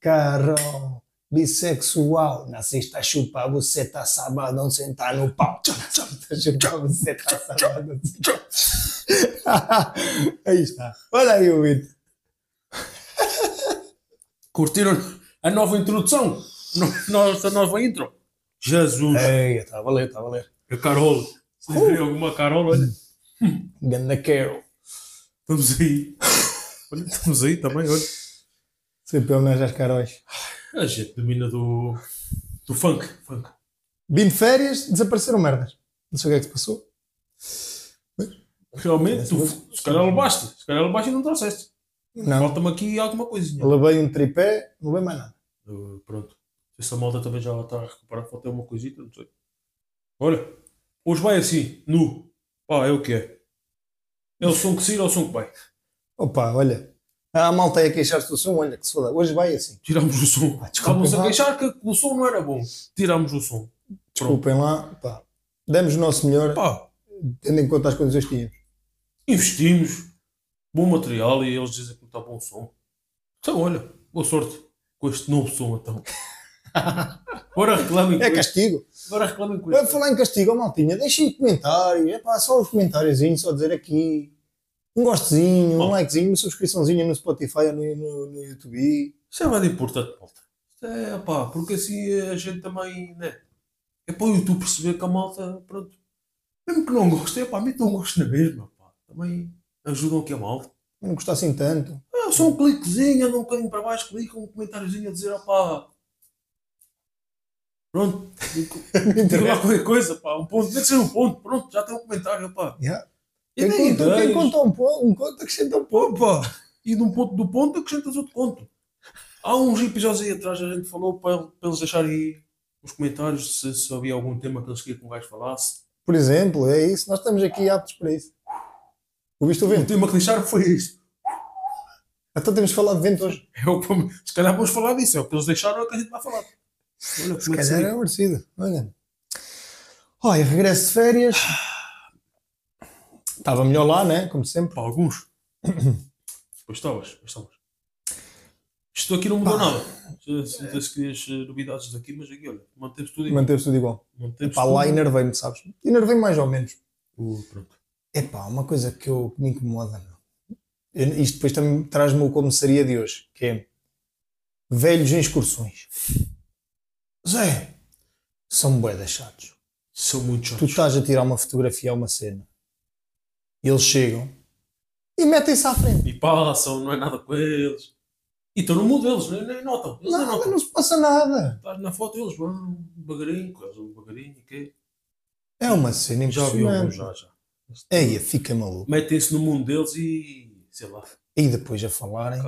Carol, bissexual, nasceste a chupar, você tá sabadão sentar no pau. A chupar, você tá sabadão. Aí está. Olha aí o Vitor. Curtiram a nova introdução? No- Nossa nova intro? Jesus! Ei, está a valer, está a valer. Carol. Se virem alguma Carol, olha. Ganda Carol. Estamos aí. Olha, estamos aí também, olha. Sempre homenagem às Caróis. A gente domina do. do funk. funk. Vim de férias, desapareceram merdas. Não sei o que é que se passou. Realmente, tu, se calhar levaste. Se calhar levaste e não trouxeste. Não. Falta-me aqui alguma coisinha. Levei um tripé, não levei mais nada. Uh, pronto. Essa malta também já está a recuperar, falta uma coisita, não sei. Olha, hoje vai assim, nu. Pá, é o que é. É o som que sair ou o som que vai. Opa, olha. A malta aí a queixar-se do som, olha que se foda. Hoje vai assim. Tirámos o som. Ah, Estavam-se a queixar que o som não era bom. Tirámos o som. Pronto. Desculpem lá. Pá. Demos o nosso melhor, Pá, tendo em conta as condições que tínhamos. investimos. Bom material e eles dizem que não está bom som. Então, olha, boa sorte com este novo som, então. Agora reclamem com É castigo. Agora reclamem com este. falar em castigo, ó maltinha. Deixem comentários. É pá, só os comentáriozinhos, só dizer aqui. Um gostezinho, um Oh. likezinho, uma subscriçãozinha no Spotify ou no, no, no YouTube. Isso é nada importante, malta. É, pá, porque assim a gente também, né? É para o YouTube perceber que a malta, pronto. Mesmo que não goste, é pá, metam um gosto na mesma, pá. Também ajudam aqui a malta. Não gostar assim tanto. É só um cliquezinho, anda um bocadinho para baixo, clica um comentáriozinho a dizer, ó pá. Pronto, digo lá qualquer coisa, pá, um ponto, que ser um ponto, pronto, já tem um comentário, pá. Yeah. E Quem, conta, quem conta um ponto, um conto acrescenta um ponto. Opa! E de um ponto do ponto acrescentas outro ponto. Há uns episódios aí atrás a gente falou para, para eles deixarem aí nos comentários se, se havia algum tema que eles queriam que um gajo falasse. Por exemplo, é isso. Nós estamos aqui aptos para isso. Ouviste o O vento? tema que deixaram foi isto. Então temos de falar de vento hoje. É o se calhar vamos falar disso, é o que eles deixaram, é o que a gente vai falar. Olha, Se é que calhar é merecido. Olha. Olha, regresso de férias. Estava melhor lá, né? Como sempre. Para alguns. Pois estavas, pois estavas. Isto aqui não mudou Pá. nada. Se, se querias eh, novidades daqui, mas aqui, olha, manteve tudo igual. Manteve-se tudo igual. Manteve Pá, lá enervei-me, sabes? Enervei-me mais ou menos. Uh, pronto. Epá, uma coisa que, eu, que me incomoda. Eu- isto depois também traz-me o como seria de hoje, que é velhos em excursões. Zé, são bué chatos. São muito Tu chatos. estás a tirar uma fotografia a uma cena. E eles chegam e metem-se à frente. E passam, não é nada com eles. E estão no mundo deles, nem, nem notam. Eles Nada, notam. não se passa nada. Estás na foto eles vão devagarinho, quase um devagarinho, que É uma cena Já vi alguns, impressionante. já, já. Eia, fica maluco. Metem-se no mundo deles e, sei lá, E depois a falarem,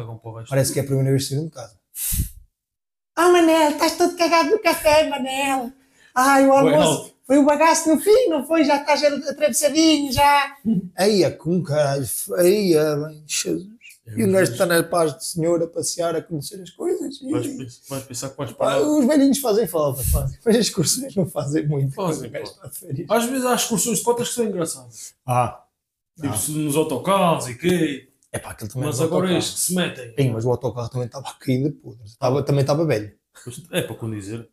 parece que é a primeira vez que saíram de casa. Ah, Manel, estás todo cagado no café, Manel. Ai, o almoço Well. foi o bagaço no fim, não foi? Já estás atravessadinho, já. Eia, com caralho, eia, bem, Jesus. E um gajo está na paz do Senhor a passear, a conhecer as coisas. Vais, pens- vais pensar que vais parar. os velhinhos fazem falta, fazem. Mas as excursões não fazem muito. Fazem, o. Às vezes há excursões de cotas que são engraçadas. Ah, Tipo, Ah. nos autocarros e quê. É pá, aquilo também Mas é agora estes que se metem. Sim, mas o autocarro também estava a cair de podre. Estava, também estava velho. É para condizer.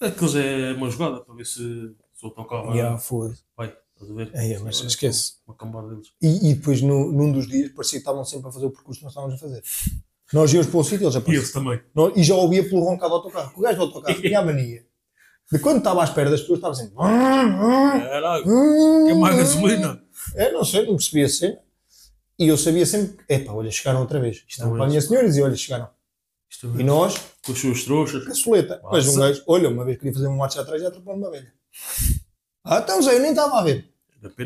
Aqueles é uma jogada para ver se, se o autocarro Yeah, foda-se. vai. Estás a ver? É, mas Olha, esquece. Uma cambada deles. E, e depois, no, num dos dias, parecia que estavam sempre a fazer o percurso que nós estávamos a fazer. Nós íamos para um sítio, eles E apareciam. eles também. Nós- E já ouvia pelo roncar do autocarro. O gajo do autocarro tinha a mania. De quando estava à espera das pessoas, estava sempre. Caralho. Que é mais gasolina. É, não sei, não percebia a cena. E eu sabia sempre que, epá, olha, chegaram outra vez. Isto não Não para a é minha senhora e dizia, olha, chegaram. É E nós, com as suas trouxas. caçoleta. Mas um gajo, olha, uma vez queria fazer uma marcha atrás e atropelou uma velha. Ah, então, Zé, eu nem estava a ver.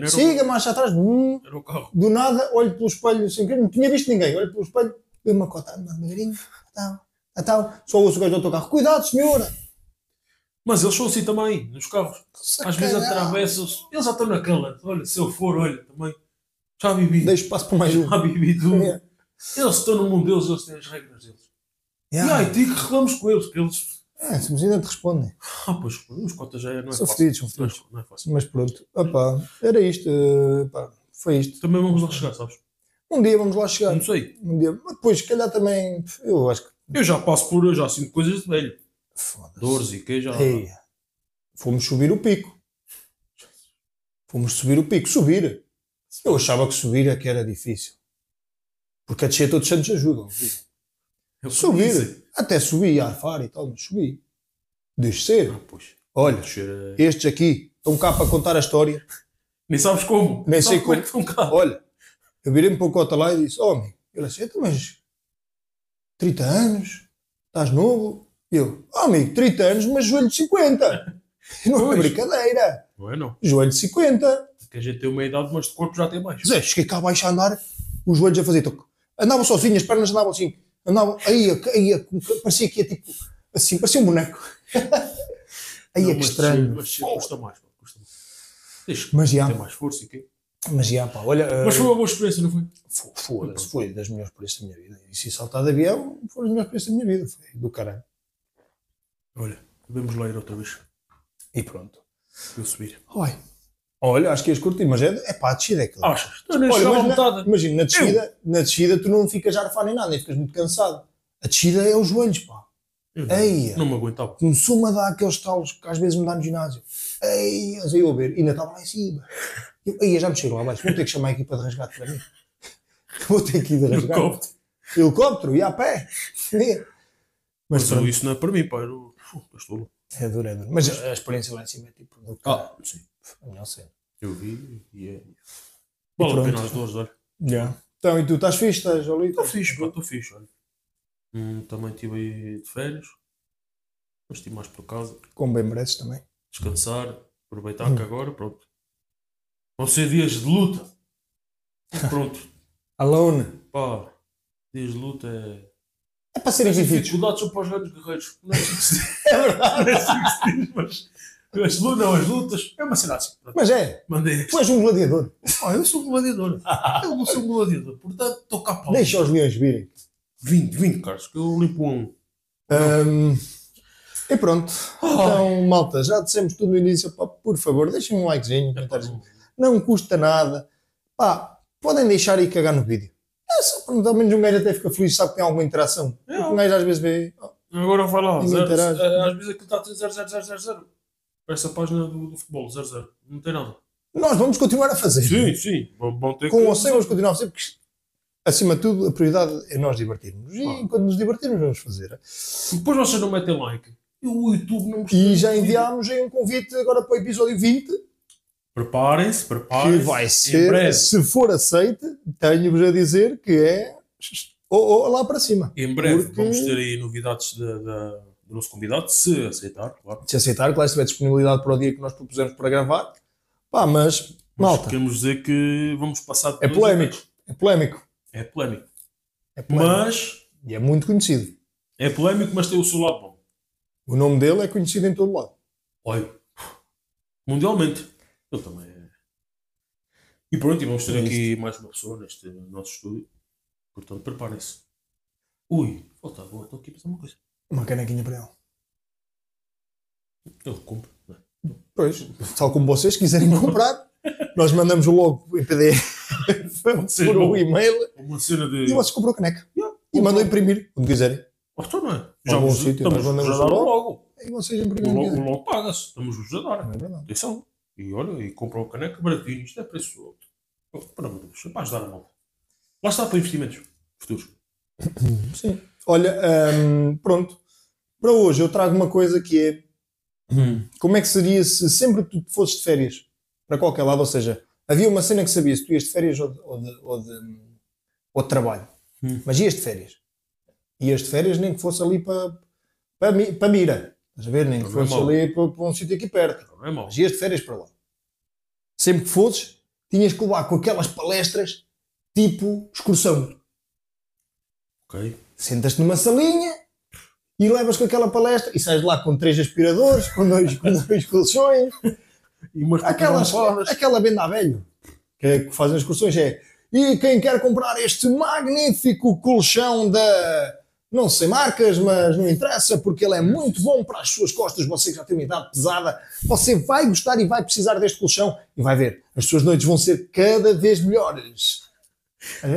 Siga, marcha atrás. Hum, o, era o carro. do nada, olho pelo espelho, sem querer, não tinha visto ninguém. Olho pelo espelho, vê uma cota, anda devagarinho, então, então, só ouço o gajo do autocarro. Cuidado, senhora. Mas eles são assim também, nos carros. Às vezes atravessam-se. Eles já estão naquela. Olha, se eu for, olha, também. Já vivi. Deixa espaço para mais um. Já vivi tudo. Yeah. Eles estão no mundo deles, eles têm as regras deles. Yeah. E aí, tu que reclamos com eles, que eles É, mas ainda te respondem. Ah, pois, os cotas já é- não é São fácil. são Não é- fedidos. Não é fácil. Mas pronto, opá, era isto. eh, pá, foi isto. Também vamos lá chegar, sabes? Um dia vamos lá chegar. Não sei. Um dia. Mas depois, se calhar também. Eu acho que. Eu já passo por, eu já sinto coisas de velho. Foda-se. Dores e que já. Ei, fomos subir o pico. Fomos subir o pico. Subir. Eu achava que subir é que era difícil. Porque a descer todos os santos ajudam. Eu Subir. disse. Até subi a arfar e tal, mas subi. Descer. Ah, pois. Olha, Descer é- estes aqui estão cá para contar a história. Nem sabes como. Nem sei como. é que estão cá. Olha, eu virei-me para o cota lá e disse: Homem, ele disse: "Então, mas 30 anos, estás novo? E eu: oh, Amigo, 30 anos, mas joelho de 50. Não é brincadeira. Não é. Joelho de 50. Que a gente tem uma idade, mas de corpo já tem mais. Zé, cheguei cá abaixo a andar, os joelhos a fazer toque. Andavam sozinhos, as pernas andavam assim. Andavam, aí, aí, parecia que ia tipo, assim, parecia um boneco. aí Não, é que mas estranho. Mas custa mais. pá, Custa mais. Que Mas já. ter mais força e quê? Mas já, pá, olha. Mas eh, foi uma boa experiência, não foi? Fo- Foda-se, foi das melhores experiências da minha vida. E se saltar de avião, foi das melhores experiências da minha vida. Foi do caralho. Olha, devemos lá ir outra vez. E pronto. Eu subir. Oi. Olha, acho que ias curtir, mas é, é pá, a descida é aquilo. Achas? Eu nem Olha, chegava à mas na- metade. imagina, na descida, na descida tu não ficas a arfar nem nada, nem ficas muito cansado. A descida é os joelhos, pá. Eu não, Eia. não me aguentava. Começou-me a dar aqueles talos que às vezes me dá no ginásio. Ei, mas eu a ver, ainda estava lá em cima. Eu, ei, já me chego lá abaixo, vou ter que chamar a equipa de resgate para mim. Vou ter que ir de resgate. Helicóptero. Helicóptero, e a pé. Mas Mas isso não é para mim, pá. Eu, eu estou louco. é duro, é duro. Mas a experiência lá em cima é tipo Ah, sim. A melhor cena. Eu vi e é. Vale a pronto. pena as duas, olha. Já. Então, e tu estás fixe? Estás ali? Estou Estás fixe, pá, estou fixe, olha. Hum, também estive aí de férias. Mas estive mais por casa. Com bem mereces também. Descansar. Aproveitar que agora, pronto. Vão ser dias de luta. Pronto. Alone. Pá, dias de luta é. É para serem As vividos. dificuldades são para os grandes guerreiros. Não é assim que se diz. É verdade. Não é assim que se diz, mas. As lutas, não, as lutas. É uma cena assim. Mas é, Mandei. tu és um gladiador. Ah, eu sou um gladiador. Eu não sou um gladiador. Portanto, estou cá para Deixa os leões virem. 20, 20, Carlos, que eu limpo um. Ahm, e pronto. Então, malta, já dissemos tudo no início. Pá, por favor, deixem um likezinho. É. Não custa nada. Pá, podem deixar aí cagar no vídeo. É só para pelo menos um gajo até fica feliz, sabe que tem alguma interação. É. Um gajo às vezes vê. oh, Agora vai lá. Zero, eh, às vezes aquilo está a dizer 0, 0, 0, 0, 0. Parece a página do, do futebol, 0, 0. Não tem nada. Nós vamos continuar a fazer. Sim, sim. Vão ter Com que. ou sem vamos continuar a fazer, porque acima de tudo a prioridade é nós divertirmos. E Ah. enquanto nos divertirmos, vamos fazer. Depois vocês não metem like. E o YouTube não E já enviámos aí um convite agora para o episódio 20, Preparem-se, que preparem-se. vai Em ser, se for aceite, tenho-vos a dizer que é ou, ou lá para cima. Em breve Porque- vamos ter aí novidades da, da- do nosso convidado, se aceitar, claro. Se aceitar, claro, se tiver disponibilidade para o dia que nós propusemos para gravar. Pá, mas, Mas malta, queremos dizer que vamos passar. é polémico. É polémico. É polémico. É polémico. Mas E é muito conhecido. é polémico, mas tem o seu lado bom. O nome dele é conhecido em todo lado. Olha, mundialmente. Ele também é. E pronto, e vamos ter É aqui mais uma pessoa neste nosso estúdio. Portanto, preparem-se. Ui, falta estou aqui a pensar uma coisa. Uma canequinha para ele. Ele compra. é? Pois, tal como vocês quiserem comprar, nós mandamos logo em PDF por um e-mail Uma cena de. e vocês compram a caneca. Yeah, E mandam imprimir, quando quiserem. Oh, então não é? Algum vos- sítio, nós mandamos dar logo. logo. E vocês O imprimem. logo, o quiserem. logo paga-se. Estamos-vos a dar. É verdade. Atenção. E olha, e compram a caneca baratinho. Isto é preço alto. Oh, Pelo amor de Deus, é para ajudar a malta. Lá está para investimentos futuros. Sim. Olha, hum, pronto. Para hoje eu trago uma coisa que é como é que seria se sempre tu fosses de férias para qualquer lado, ou seja, havia uma cena que sabias se tu ias de férias ou de, ou de, ou de, ou de trabalho, Hum. mas ias de férias. Ias de férias nem que fosse ali para, para, para Mira, estás a ver? Nem que fosse mau. ali para, para um sítio aqui perto. Mas ias de férias para lá. Sempre que fosses, tinhas que levar com aquelas palestras tipo excursão. Ok. Sentas-te numa salinha e levas com aquela palestra e sais de lá com três aspiradores, com dois, com dois colchões. E umas Aquelas, aquela venda a velho que, é que fazem as excursões é e quem quer comprar este magnífico colchão da, não sei marcas, mas não interessa, porque ele é muito bom para as suas costas. Você que já tem uma idade pesada, você vai gostar e vai precisar deste colchão e vai ver, as suas noites vão ser cada vez melhores.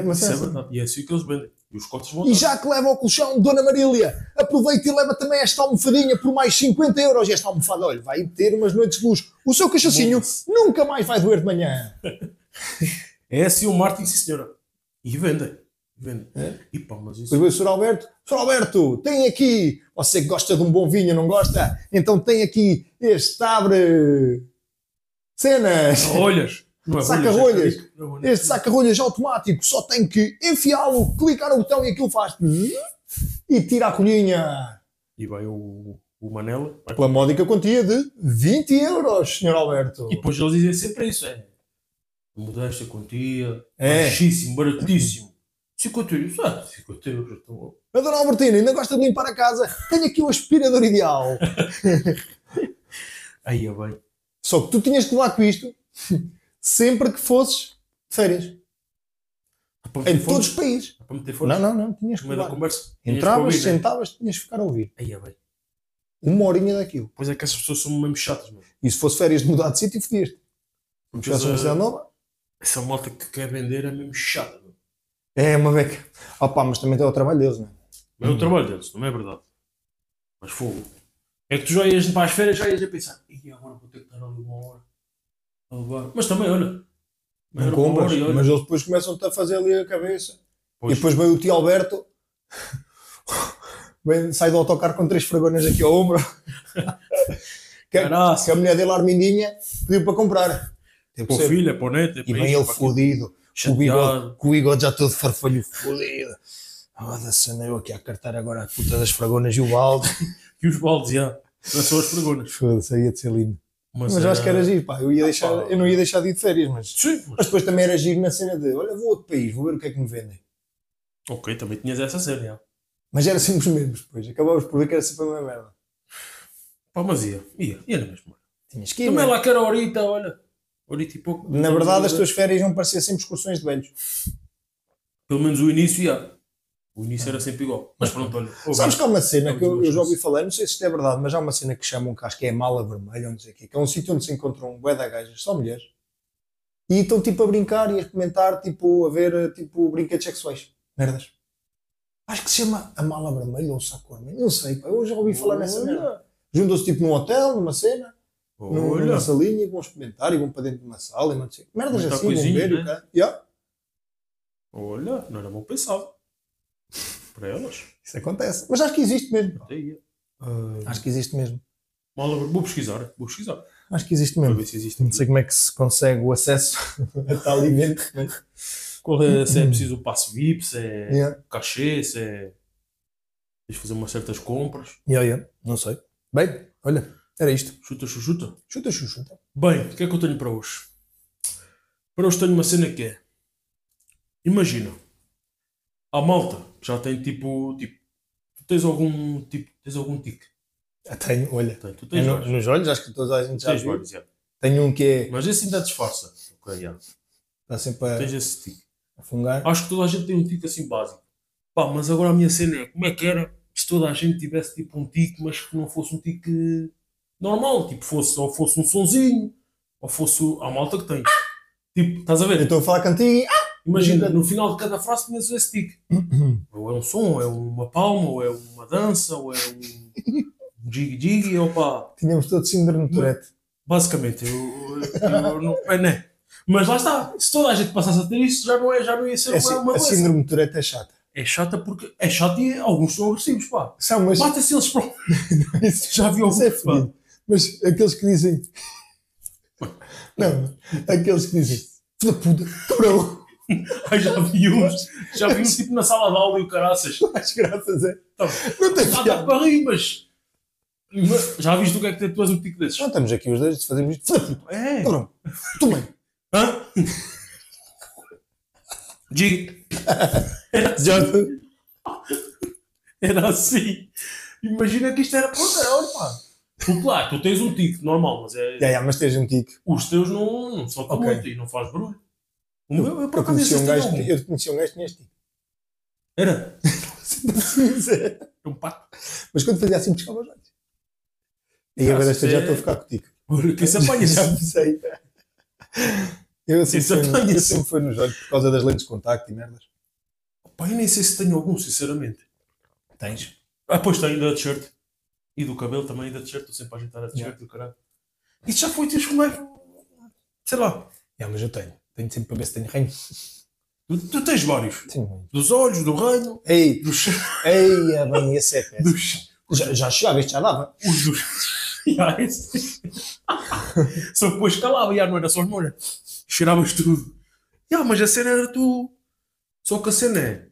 Mas Isso é assim. E é assim que eles vendem. E os cotas vão E já que leva ao colchão, Dona Marília, aproveita e leva também esta almofadinha por mais 50 euros. E esta almofada, olha, vai ter umas noites de luz. O seu cachacinho nunca mais vai doer de manhã. É assim o Martin, sim senhora. E vendem. Vendem. E pá, mas isso. O Sr. Alberto. Sr. Alberto, tem aqui, você que gosta de um bom vinho, não gosta? Então tem aqui este abre cenas. Olhas. É Saca-rolhas. é é. Este saca-rolhas automático só tem que enfiá-lo, clicar no botão e aquilo faz. E tira a colhinha. E vai o, o Manela. vai- Pela módica quantia de 20 euros, Sr. Alberto. E depois eles dizem sempre isso: é modéstia, quantia, É. baixíssimo, baratíssimo. 50 euros, ah, 50 euros. Então, A Dona Albertina ainda gosta de limpar a casa. Tenho aqui o aspirador ideal. aí é bem. Só que tu tinhas que levar com isto sempre que fosses de férias. Para Em meter todos fones? os países. Dá para meter fones? Não, não, não. Tinhas que levar. conversa. Tinhas Entravas, ouvir, né? sentavas, tinhas que ficar a ouvir. Aí é bem. Uma horinha daquilo. Pois é que essas pessoas são mesmo chatas, mano. E se fosse férias de mudar de sítio, fodias-te. Porque a uma cidade nova. essa malta que quer vender é mesmo chata. mano. É uma beca. Opa, mas também tem o trabalho deles, não é? Mas é o trabalho deles, não é verdade. Mas fogo. É que tu já ias para as férias, já ias a pensar, e agora vou ter que estar ali uma hora a levar. Mas também, olha. Não compras, hora mas eles depois começam-te a fazer ali a cabeça. Pois. E depois veio o tio Alberto, vem, sai do autocarro com três fragonas aqui ao ombro. que, Caraca. que a mulher dele, Armindinha, pediu para comprar. Tem Para filho, é para o neto, é E vem ele fodido, com o, bigode, com o bigode já todo farfalho fodido. Foda-se, eu aqui a cartar agora a puta das fragonas e o balde. E os baldes, já. Não são as perguntas. Foda-se, ia de ser lindo. Mas, era- acho que era giro, pá. Eu, ia deixar, pá. eu não ia deixar de ir de férias, mas, Sim, mas- mas depois também era giro na cena de: olha, vou a outro país, vou ver o que é que me vendem. Ok, também tinhas essa cena. Mas era sempre os mesmos, depois. Acabávamos por ver que era sempre a mesma merda. Pá, mas ia, ia, ia na mesma. Tinhas que ir. Também lá que era horita, olha. Horita e pouco. Na verdade, as tuas férias vão parecer sempre excursões de velhos. Pelo menos o início, ia. O início era sempre igual. Mas pronto, olha. ouve. Sabes que há uma cena que eu, eu já ouvi falar, não sei se isto é verdade, mas há uma cena que chamam, que acho que é a mala vermelha, ou não sei o quê, que é um sítio onde se encontram bué da gajas, só mulheres, e estão tipo a brincar e a comentar, tipo, a ver tipo brinquedos sexuais. Merdas. Acho que se chama a mala vermelha ou o saco vermelho, não sei, pá, eu já ouvi falar nessa merda. Juntam-se tipo num hotel, numa cena, num- numa salinha, e vão experimentar e vão para dentro de uma sala e não sei. Merdas Muita assim, vão ver e né? o cara. Yeah, Olha, não era mal pensado. Para elas. isso acontece. Mas acho que existe mesmo. Ia. Acho que existe mesmo. Mal, vou pesquisar. Vou pesquisar. Acho que existe mesmo. ver se existe. Não sei como é que se consegue o acesso a tal evento. mas- Qual é, se é preciso o passe VIP, se é Yeah. cachê, se é. Tens de fazer umas certas compras. Yeah, yeah. Não sei. Bem, olha, era isto. Chuta, chuchuta. Chuta, chuta, chuta. Bem, o que é que eu tenho para hoje? Para hoje tenho uma cena que é. Imagina. A malta já tem tipo. tipo tu tens algum tipo. Tens algum tique? Já tenho, olha. Tem, tu É tens no- vários. nos olhos, acho que toda a gente já Tens viu. já. Tenho um que é. Mas esse ainda disfarça. Ok, já. Está sempre a, Tens esse tique. a fungar. Acho que toda a gente tem um tique assim básico. Pá, mas agora a minha cena é como é que era se toda a gente tivesse tipo um tique, mas que não fosse um tique normal, tipo fosse, ou fosse um sonzinho, ou fosse a malta que tem. Tipo, estás a Eu ver? estou a falar contigo e. Ah! Imagina, no final de cada frase tinhas esse tique. Ou é um som, ou é uma palma, ou é uma dança, ou é um jig-jig, opa. Tínhamos todo síndrome de Tourette. Basicamente, eu, eu não. É, né? Mas lá está, se toda a gente passasse a ter isso, já não, é, já não ia ser É uma, uma a síndrome de Tourette é chata. É chata porque é chata e alguns são agressivos, pá. São, mas. Bata-se eles próprios. Isso, Já vi alguns. é pá. Mas aqueles que dizem. Não, aqueles que dizem. Filha puta, cabrão. Ai, já vi uns. Já vi uns tipo na sala de aula e o caraças. As graças é. Tá, Não tem piada. para rir, mas. mas Já viste o que é que tu és um tico desses? Não estamos aqui os dois a fazermos isto. É. cabrão. Tu bem. Hã? Jig. Já. Era assim. Imagina que isto era para olha, pá. Porque lá, tu tens um tique normal, mas é. Mas tens um tique. Os teus não, não soltam Ok. muito e não faz barulho. Eu por Eu acaso conheci um gajo, eu conheci um gajo que tinha este tique. Era. É um pato. Mas quando fazia assim, pescava os olhos. E agora esta já estou a ficar contigo. Olha, que se Já me sei. Eu sempre, Isso fui, no- apanha-se. eu sempre fui nos olhos por causa das lentes de contacto e merdas. Eu nem sei se tenho algum, sinceramente. Tens? Ah, pois tenho da t-shirt. E do cabelo também, da t-shirt. Estou sempre a ajeitar a t-shirt do caralho. Isto já foi teus mais. Sei lá. É, mas eu tenho. Tenho sempre para ver se tenho reino. Tu, tu tens vários. Muito. Dos olhos, do reino, Ei, dos. ei, é bem, esse é péssimo. dos Já, já chegava, este já dava. os dos. Ya, esse. Só depois calava, já não era só as molhas. Cheiravas tudo. Ya, mas a cena era tu. Só que a cena é.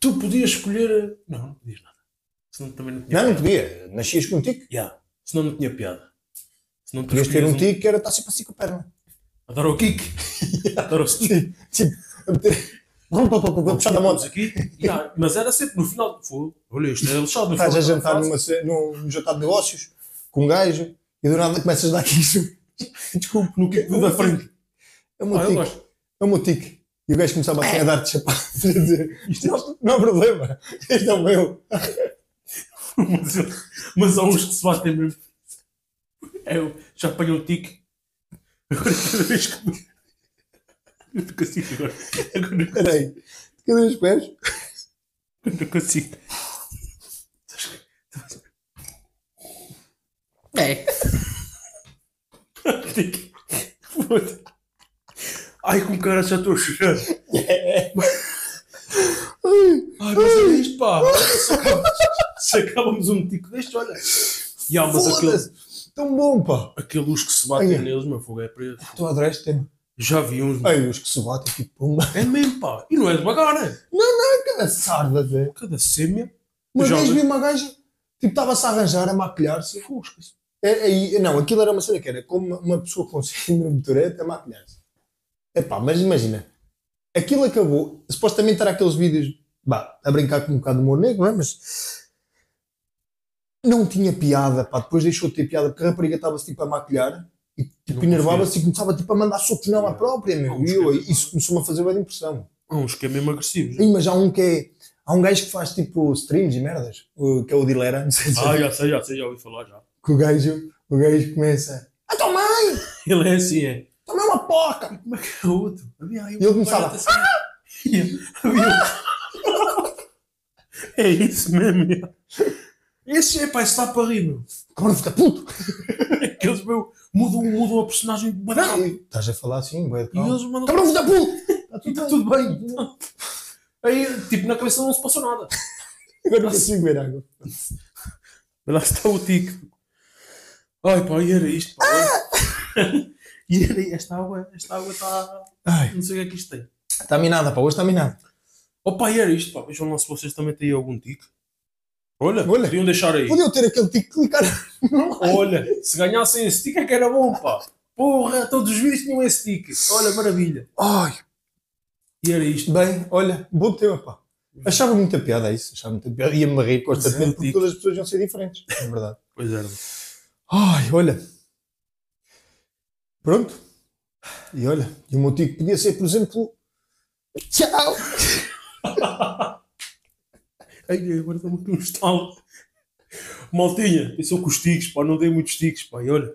Tu podias escolher. Não, não podias nada. Senão também não tinha Não, não podia. Nascias com um tico. Ya, Senão não tinha piada. Senão Podias ter um tico que era estar sempre assim com a perna. A dar o kick. a dar o stick. Tipo, a puxar da moto. aqui. Mas era sempre no final. Foi, olha, isto é lixado. Estás a jantar numa, num, jantar de negócios com um gajo e do nada começas a dar aqui isso. Desculpe, No kick da frente. É o meu Ah, gosto. É o meu tico. E o gajo começava assim a dar-te chapadas a dizer: Isto não, não há problema, este é o meu. mas, eu- mas há uns que se batem mesmo. Eu já apanhei um tique. Agora cada vez que. Eu não consigo agora. Agora não Espera aí, cada vez que pegas, eu não consigo. É. Foda. Ai, com cara já estou a chorar. Ai, mas é isto, pá. Se acabamos, um tico deste, olha. Ya, mas aquele, tão bom, pá. aqueles que se batem Ai. neles, meu fogo é preto. Estou a adorar este tema. Já vi uns. meu. Ai, os que se batem, tipo, pumba. É mesmo, pá. E não é devagar, né? Cada sarda, Zé. Cada sêmea. Uma vez vi uma gaja, tipo, estava-se a arranjar, a maquilhar-se. Fuscas. É, é, não, aquilo era uma cena que era como uma- pessoa com síndrome de Tourette a maquilhar-se. Epá, mas imagina, aquilo acabou, supostamente era aqueles vídeos, bah, a brincar com um bocado de humor negro, não é? Mas não tinha piada, pá, depois deixou de ter piada porque a rapariga estava-se tipo a maquilhar e tipo, Não enervava-se e começava tipo a mandar socos nela Yeah. própria, meu. Não, E eu, esquece. isso começou-me a fazer bem impressão. Há uns que é mesmo agressivos. Ih, mas há um que é, há um gajo que faz tipo streams e merdas, que é o Dilera, não sei se Ah, já sei, já sei, já ouvi falar já. que o gajo, o gajo começa, ah, tua mãe! Ele é assim, é. Também uma porca! Como é que é outro? E ele começava, assim. Um- É isso mesmo, é. Esse é, pá, esse está para rir, meu. Agora fica puto! Aqueles, meu, mudam, mudam a personagem de banana. E Estás a falar assim, bué de E calma. eles mandam. Cabrão fica puto! Está tudo bem. Aí, tipo, na cabeça não se passou nada. Agora não consigo ver água. Lá está o tique. Ai, pá, e era isto, pá. E era esta água, esta água está. Ai, Não sei o que é que isto tem. está minada, pá, hoje está minada. Opa, e era isto, pá. Vejam lá se vocês também têm algum tique. Olha, Olha. podiam deixar aí. Podia eu ter aquele tico clicar. Olha, se ganhassem esse tique é que era bom, pá. Porra, todos os vídeos tinham esse tique. Olha, maravilha. Ai, E era isto. bem, olha, bom tema, pá. Achava muita piada isso, achava muita piada. Ia-me rir constantemente porque tico. todas as pessoas iam ser diferentes, é verdade. Pois era. Ai, olha. Pronto. E olha, e o meu tico podia ser, por exemplo, tchau! Ai, agora estou muito um estalo. Maltinha, atenção com os tiques, pá. Não dei muitos tiques, pá. E olha,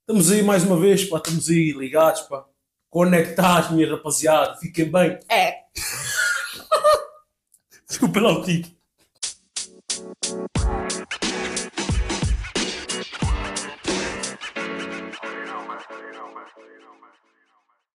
estamos aí mais uma vez, pá. Estamos aí ligados, pá. Conectados, minha rapaziada. Fiquem bem. É. Desculpa lá o tique.